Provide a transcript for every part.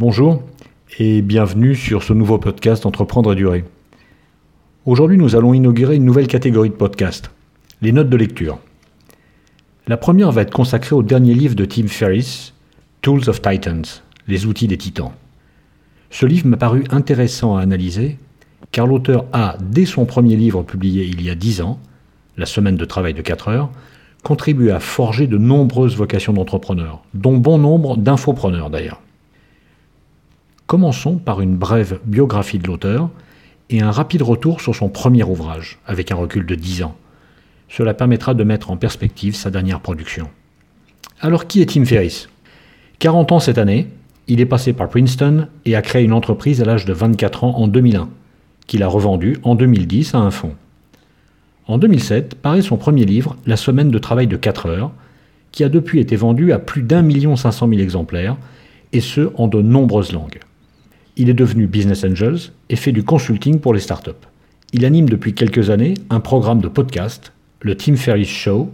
Bonjour et bienvenue sur ce nouveau podcast Entreprendre à durer. Aujourd'hui, nous allons inaugurer une nouvelle catégorie de podcast, les notes de lecture. La première va être consacrée au dernier livre de Tim Ferriss, Tools of Titans, les outils des titans. Ce livre m'a paru intéressant à analyser car l'auteur a, dès son premier livre publié il y a dix ans, La semaine de travail de 4 heures, contribué à forger de nombreuses vocations d'entrepreneurs, dont bon nombre d'infopreneurs d'ailleurs. Commençons par une brève biographie de l'auteur et un rapide retour sur son premier ouvrage, avec un recul de 10 ans. Cela permettra de mettre en perspective sa dernière production. Alors qui est Tim Ferriss? 40 ans cette année, il est passé par Princeton et a créé une entreprise à l'âge de 24 ans en 2001, qu'il a revendue en 2010 à un fonds. En 2007 paraît son premier livre, La semaine de travail de 4 heures, qui a depuis été vendu à plus d'un million cinq cent mille exemplaires, et ce en de nombreuses langues il est devenu Business Angels et fait du consulting pour les startups. Il anime depuis quelques années un programme de podcast, le Tim Ferriss Show,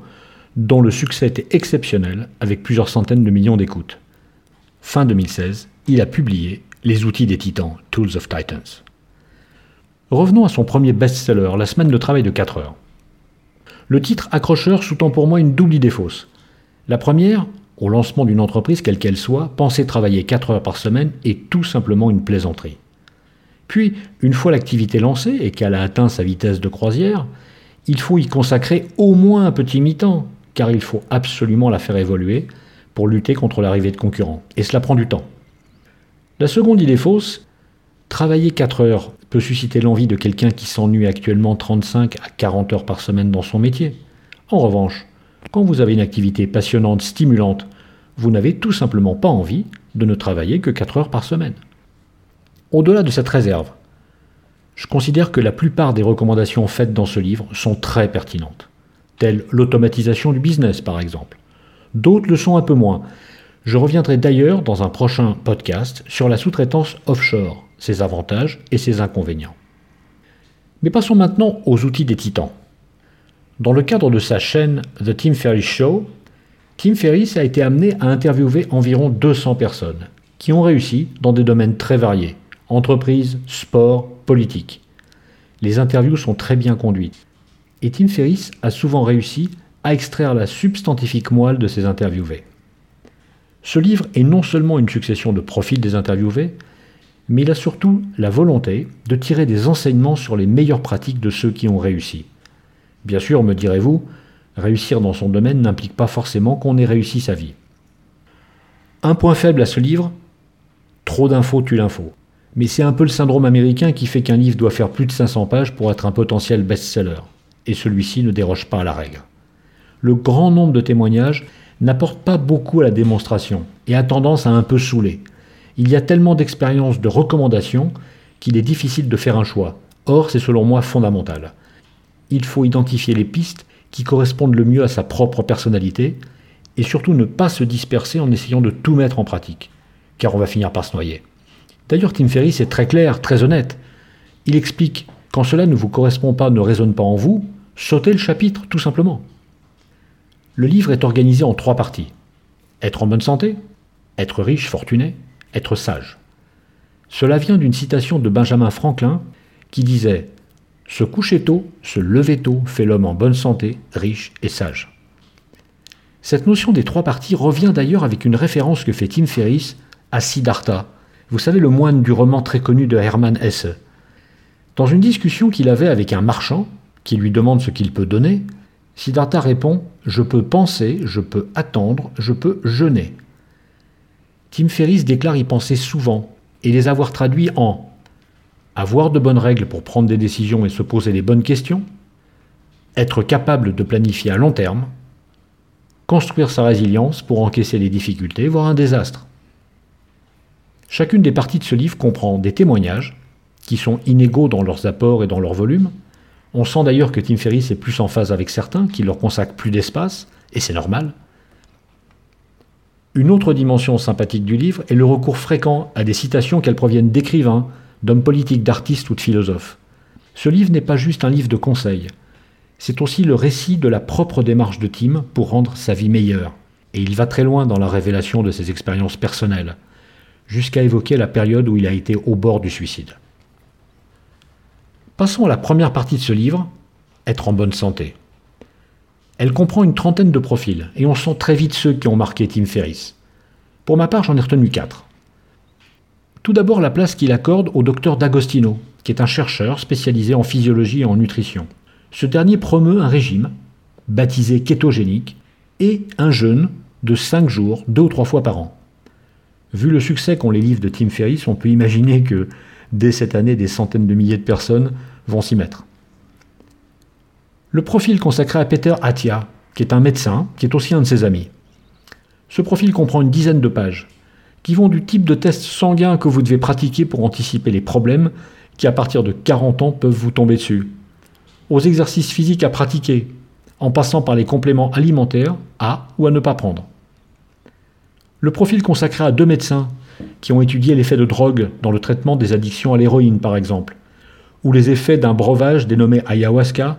dont le succès était exceptionnel avec plusieurs centaines de millions d'écoutes. Fin 2016, il a publié Les outils des titans, Tools of Titans. Revenons à son premier best-seller, La semaine de travail de 4 heures. Le titre accrocheur sous-tend pour moi une double idée fausse. La première, au lancement d'une entreprise quelle qu'elle soit, penser travailler 4 heures par semaine est tout simplement une plaisanterie. Puis, une fois l'activité lancée et qu'elle a atteint sa vitesse de croisière, il faut y consacrer au moins un petit mi-temps, car il faut absolument la faire évoluer pour lutter contre l'arrivée de concurrents. Et cela prend du temps. La seconde idée fausse, travailler 4 heures peut susciter l'envie de quelqu'un qui s'ennuie actuellement 35 à 40 heures par semaine dans son métier. En revanche, quand vous avez une activité passionnante, stimulante, vous n'avez tout simplement pas envie de ne travailler que 4 heures par semaine. Au-delà de cette réserve, je considère que la plupart des recommandations faites dans ce livre sont très pertinentes, telles l'automatisation du business par exemple. D'autres le sont un peu moins. Je reviendrai d'ailleurs dans un prochain podcast sur la sous-traitance offshore, ses avantages et ses inconvénients. Mais passons maintenant aux outils des titans. Dans le cadre de sa chaîne The Tim Ferriss Show, Tim Ferriss a été amené à interviewer environ 200 personnes qui ont réussi dans des domaines très variés entreprise, sport, politique. Les interviews sont très bien conduites et Tim Ferriss a souvent réussi à extraire la substantifique moelle de ses interviewés. Ce livre est non seulement une succession de profils des interviewés, mais il a surtout la volonté de tirer des enseignements sur les meilleures pratiques de ceux qui ont réussi. Bien sûr, me direz-vous, réussir dans son domaine n'implique pas forcément qu'on ait réussi sa vie. Un point faible à ce livre, trop d'infos tue l'info. Mais c'est un peu le syndrome américain qui fait qu'un livre doit faire plus de 500 pages pour être un potentiel best-seller. Et celui-ci ne déroge pas à la règle. Le grand nombre de témoignages n'apporte pas beaucoup à la démonstration et a tendance à un peu saouler. Il y a tellement d'expériences de recommandations qu'il est difficile de faire un choix. Or, c'est selon moi fondamental il faut identifier les pistes qui correspondent le mieux à sa propre personnalité et surtout ne pas se disperser en essayant de tout mettre en pratique, car on va finir par se noyer. D'ailleurs, Tim Ferriss est très clair, très honnête. Il explique quand cela ne vous correspond pas, ne résonne pas en vous, sautez le chapitre, tout simplement. Le livre est organisé en trois parties. Être en bonne santé, être riche, fortuné, être sage. Cela vient d'une citation de Benjamin Franklin qui disait se coucher tôt, se lever tôt fait l'homme en bonne santé, riche et sage. Cette notion des trois parties revient d'ailleurs avec une référence que fait Tim Ferriss à Siddhartha, vous savez le moine du roman très connu de Hermann Hesse. Dans une discussion qu'il avait avec un marchand, qui lui demande ce qu'il peut donner, Siddhartha répond Je peux penser, je peux attendre, je peux jeûner. Tim Ferriss déclare y penser souvent et les avoir traduits en avoir de bonnes règles pour prendre des décisions et se poser les bonnes questions, être capable de planifier à long terme, construire sa résilience pour encaisser les difficultés, voire un désastre. Chacune des parties de ce livre comprend des témoignages, qui sont inégaux dans leurs apports et dans leur volume. On sent d'ailleurs que Tim Ferriss est plus en phase avec certains, qui leur consacrent plus d'espace, et c'est normal. Une autre dimension sympathique du livre est le recours fréquent à des citations qu'elles proviennent d'écrivains, d'hommes politiques, d'artistes ou de philosophes. Ce livre n'est pas juste un livre de conseils, c'est aussi le récit de la propre démarche de Tim pour rendre sa vie meilleure. Et il va très loin dans la révélation de ses expériences personnelles. jusqu'à évoquer la période où il a été au bord du suicide. Passons à la première partie de ce livre, Être en bonne santé. Elle comprend une trentaine de profils, et on sent très vite ceux qui ont marqué Tim Ferriss. Pour ma part, j'en ai retenu quatre. Tout d'abord la place qu'il accorde au docteur D'Agostino, qui est un chercheur spécialisé en physiologie et en nutrition. Ce dernier promeut un régime, baptisé kétogénique, et un jeûne de 5 jours, deux ou trois fois par an. Vu le succès qu'ont les livres de Tim Ferriss, on peut imaginer que dès cette année, des centaines de milliers de personnes vont s'y mettre. Le profil consacré à Peter Attia, qui est un médecin, qui est aussi un de ses amis. Ce profil comprend une dizaine de pages, qui vont du type de test sanguin que vous devez pratiquer pour anticiper les problèmes qui, à partir de 40 ans, peuvent vous tomber dessus, aux exercices physiques à pratiquer, en passant par les compléments alimentaires à ou à ne pas prendre. Le profil consacré à deux médecins qui ont étudié l'effet de drogue dans le traitement des addictions à l'héroïne, par exemple, ou les effets d'un breuvage dénommé ayahuasca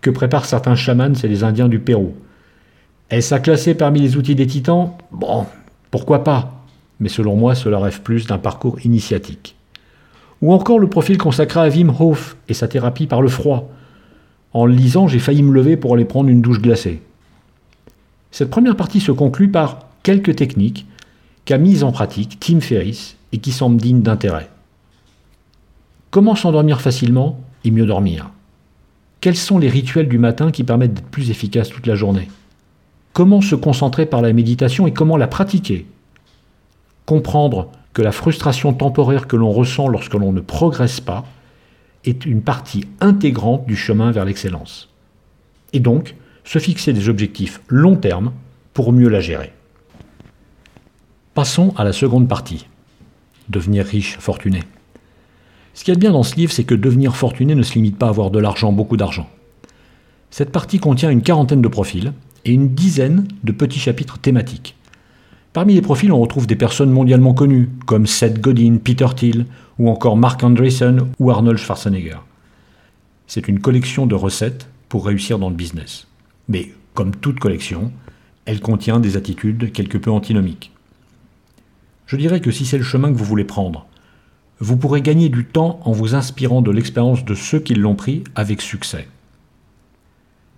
que préparent certains chamans chez les Indiens du Pérou. Est-ce à classer parmi les outils des titans? Bon, pourquoi pas? Mais selon moi, cela rêve plus d'un parcours initiatique. Ou encore le profil consacré à Wim Hof et sa thérapie par le froid. En le lisant, j'ai failli me lever pour aller prendre une douche glacée. Cette première partie se conclut par quelques techniques qu'a mises en pratique Tim Ferriss et qui semblent dignes d'intérêt. Comment s'endormir facilement et mieux dormir? Quels sont les rituels du matin qui permettent d'être plus efficaces toute la journée? Comment se concentrer par la méditation et comment la pratiquer? Comprendre que la frustration temporaire que l'on ressent lorsque l'on ne progresse pas est une partie intégrante du chemin vers l'excellence. Et donc, se fixer des objectifs long terme pour mieux la gérer. Passons à la seconde partie. Devenir riche, fortuné. Ce qu'il y a de bien dans ce livre, c'est que devenir fortuné ne se limite pas à avoir de l'argent, beaucoup d'argent. Cette partie contient une quarantaine de profils et une dizaine de petits chapitres thématiques. Parmi les profils, on retrouve des personnes mondialement connues, comme Seth Godin, Peter Thiel, ou encore Mark Andreessen ou Arnold Schwarzenegger. C'est une collection de recettes pour réussir dans le business. Mais, comme toute collection, elle contient des attitudes quelque peu antinomiques. Je dirais que si c'est le chemin que vous voulez prendre, vous pourrez gagner du temps en vous inspirant de l'expérience de ceux qui l'ont pris avec succès.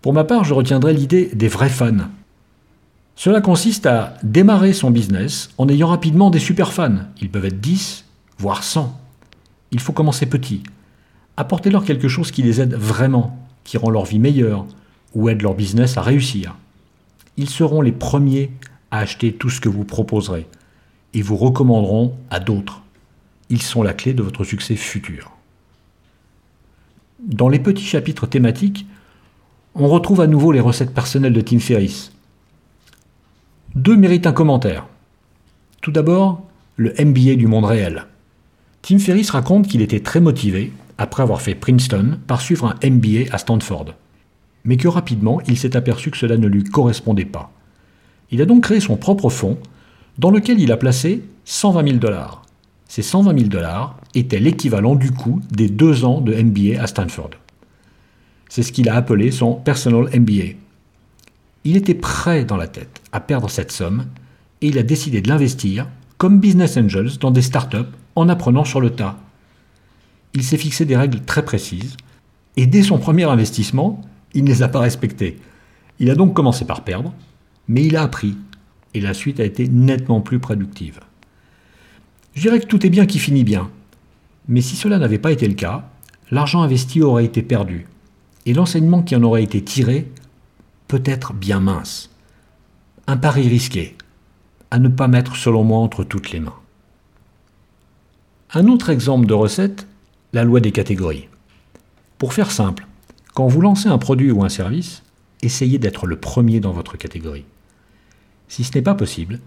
Pour ma part, je retiendrai l'idée des vrais fans. Cela consiste à démarrer son business en ayant rapidement des super fans. Ils peuvent être 10, voire 100. Il faut commencer petit. Apportez-leur quelque chose qui les aide vraiment, qui rend leur vie meilleure ou aide leur business à réussir. Ils seront les premiers à acheter tout ce que vous proposerez et vous recommanderont à d'autres. Ils sont la clé de votre succès futur. Dans les petits chapitres thématiques, on retrouve à nouveau les recettes personnelles de Tim Ferriss. Deux méritent un commentaire. Tout d'abord, le MBA du monde réel. Tim Ferriss raconte qu'il était très motivé, après avoir fait Princeton, par suivre un MBA à Stanford. Mais que rapidement, il s'est aperçu que cela ne lui correspondait pas. Il a donc créé son propre fonds, dans lequel il a placé 120 000 dollars ces 120 000 dollars étaient l'équivalent du coût des deux ans de MBA à Stanford. C'est ce qu'il a appelé son Personal MBA. Il était prêt dans la tête à perdre cette somme et il a décidé de l'investir comme business angels dans des startups en apprenant sur le tas. Il s'est fixé des règles très précises et dès son premier investissement, il ne les a pas respectées. Il a donc commencé par perdre, mais il a appris et la suite a été nettement plus productive. Je dirais que tout est bien qui finit bien. Mais si cela n'avait pas été le cas, l'argent investi aurait été perdu, et l'enseignement qui en aurait été tiré peut être bien mince. Un pari risqué, à ne pas mettre selon moi entre toutes les mains. Un autre exemple de recette, la loi des catégories. Pour faire simple, quand vous lancez un produit ou un service, essayez d'être le premier dans votre catégorie. Si ce n'est pas possible,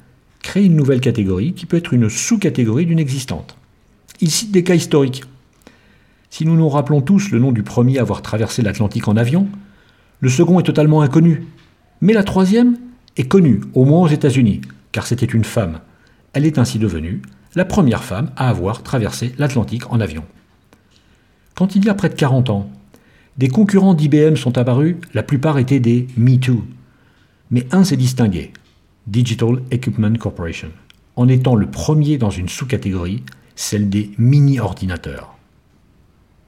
créer une nouvelle catégorie qui peut être une sous-catégorie d'une existante. Il cite des cas historiques. Si nous nous rappelons tous le nom du premier à avoir traversé l'Atlantique en avion, le second est totalement inconnu. Mais la troisième est connue, au moins aux États-Unis, car c'était une femme. Elle est ainsi devenue la première femme à avoir traversé l'Atlantique en avion. Quand il y a près de 40 ans, des concurrents d'IBM sont apparus, la plupart étaient des Me Too. Mais un s'est distingué, Digital Equipment Corporation. en étant le premier dans une sous-catégorie, celle des mini-ordinateurs.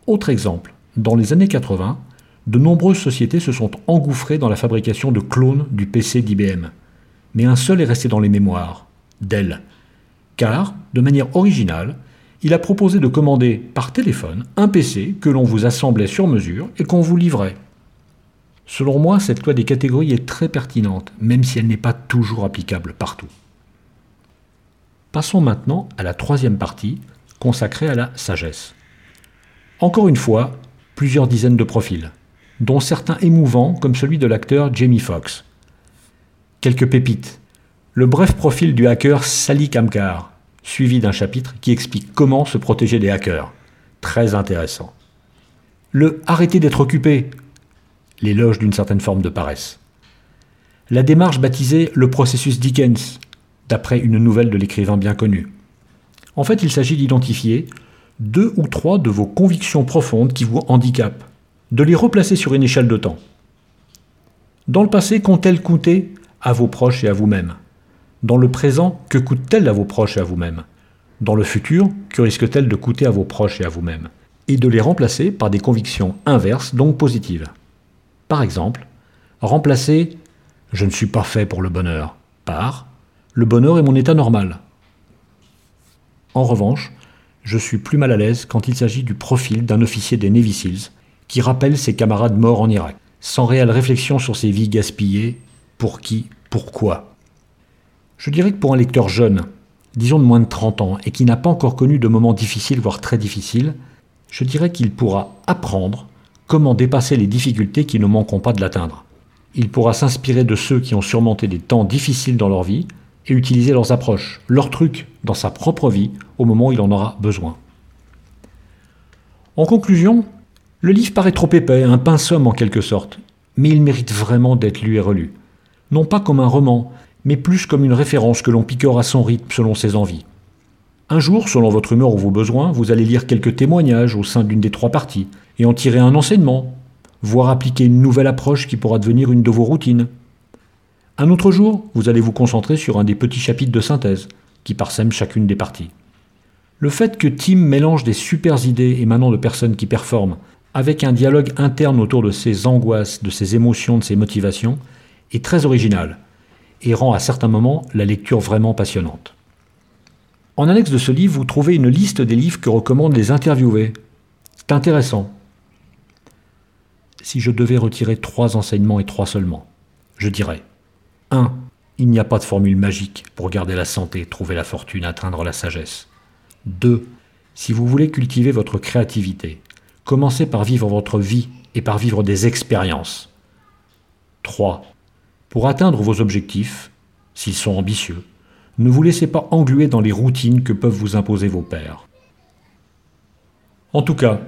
Autre exemple, dans les années 80, de nombreuses sociétés se sont engouffrées dans la fabrication de clones du PC d'IBM. Mais un seul est resté dans les mémoires, Dell. Car, de manière originale, il a proposé de commander par téléphone un PC que l'on vous assemblait sur mesure et qu'on vous livrait. Selon moi, cette loi des catégories est très pertinente, même si elle n'est pas toujours applicable partout. Passons maintenant à la troisième partie, consacrée à la sagesse. Encore une fois, plusieurs dizaines de profils, dont certains émouvants comme celui de l'acteur Jamie Foxx. Quelques pépites. Le bref profil du hacker Sally Kamkar, suivi d'un chapitre qui explique comment se protéger des hackers. Très intéressant. Le arrêter d'être occupé, l'éloge d'une certaine forme de paresse. La démarche baptisée le processus Dickens, d'après une nouvelle de l'écrivain bien connu. En fait, il s'agit d'identifier deux ou trois de vos convictions profondes qui vous handicapent, de les replacer sur une échelle de temps. Dans le passé, qu'ont-elles coûté à vos proches et à vous-même? Dans le présent, que coûtent-elles à vos proches et à vous-même? Dans le futur, que risquent-elles de coûter à vos proches et à vous-même? Et de les remplacer par des convictions inverses, donc positives. Par exemple, remplacer Je ne suis pas fait pour le bonheur par Le bonheur est mon état normal. En revanche, je suis plus mal à l'aise quand il s'agit du profil d'un officier des Navy Seals qui rappelle ses camarades morts en Irak, sans réelle réflexion sur ses vies gaspillées, pour qui, pourquoi. Je dirais que pour un lecteur jeune, disons de moins de 30 ans, et qui n'a pas encore connu de moments difficiles, voire très difficiles, je dirais qu'il pourra apprendre comment dépasser les difficultés qui ne manqueront pas de l'atteindre. Il pourra s'inspirer de ceux qui ont surmonté des temps difficiles dans leur vie et utiliser leurs approches, leurs trucs dans sa propre vie au moment où il en aura besoin. En conclusion, le livre paraît trop épais, un pinceau en quelque sorte, mais il mérite vraiment d'être lu et relu. Non pas comme un roman, mais plus comme une référence que l'on piquera à son rythme selon ses envies. Un jour, selon votre humeur ou vos besoins, vous allez lire quelques témoignages au sein d'une des trois parties et en tirer un enseignement, voire appliquer une nouvelle approche qui pourra devenir une de vos routines. Un autre jour, vous allez vous concentrer sur un des petits chapitres de synthèse qui parsèment chacune des parties. Le fait que Tim mélange des super idées émanant de personnes qui performent avec un dialogue interne autour de ses angoisses, de ses émotions, de ses motivations, est très original et rend à certains moments la lecture vraiment passionnante. En annexe de ce livre, vous trouvez une liste des livres que recommandent les interviewés. C'est intéressant. Si je devais retirer trois enseignements et trois seulement, je dirais 1. Il n'y a pas de formule magique pour garder la santé, trouver la fortune, atteindre la sagesse. 2. Si vous voulez cultiver votre créativité, Commencez par vivre votre vie et par vivre des expériences. 3. Pour atteindre vos objectifs, s'ils sont ambitieux, ne vous laissez pas engluer dans les routines que peuvent vous imposer vos pairs. En tout cas,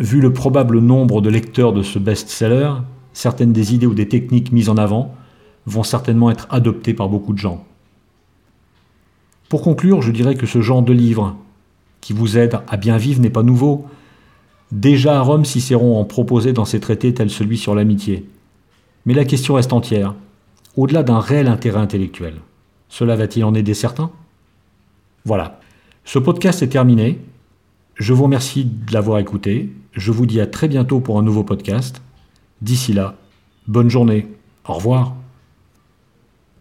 vu le probable nombre de lecteurs de ce best-seller, certaines des idées ou des techniques mises en avant vont certainement être adoptées par beaucoup de gens. Pour conclure, je dirais que ce genre de livre, qui vous aide à bien vivre, n'est pas nouveau, Déjà à Rome, Cicéron en proposait dans ses traités tels celui sur l'amitié. Mais la question reste entière. Au-delà d'un réel intérêt intellectuel, cela va-t-il en aider certains? Voilà. Ce podcast est terminé. Je vous remercie de l'avoir écouté. Je vous dis à très bientôt pour un nouveau podcast. D'ici là, bonne journée. Au revoir.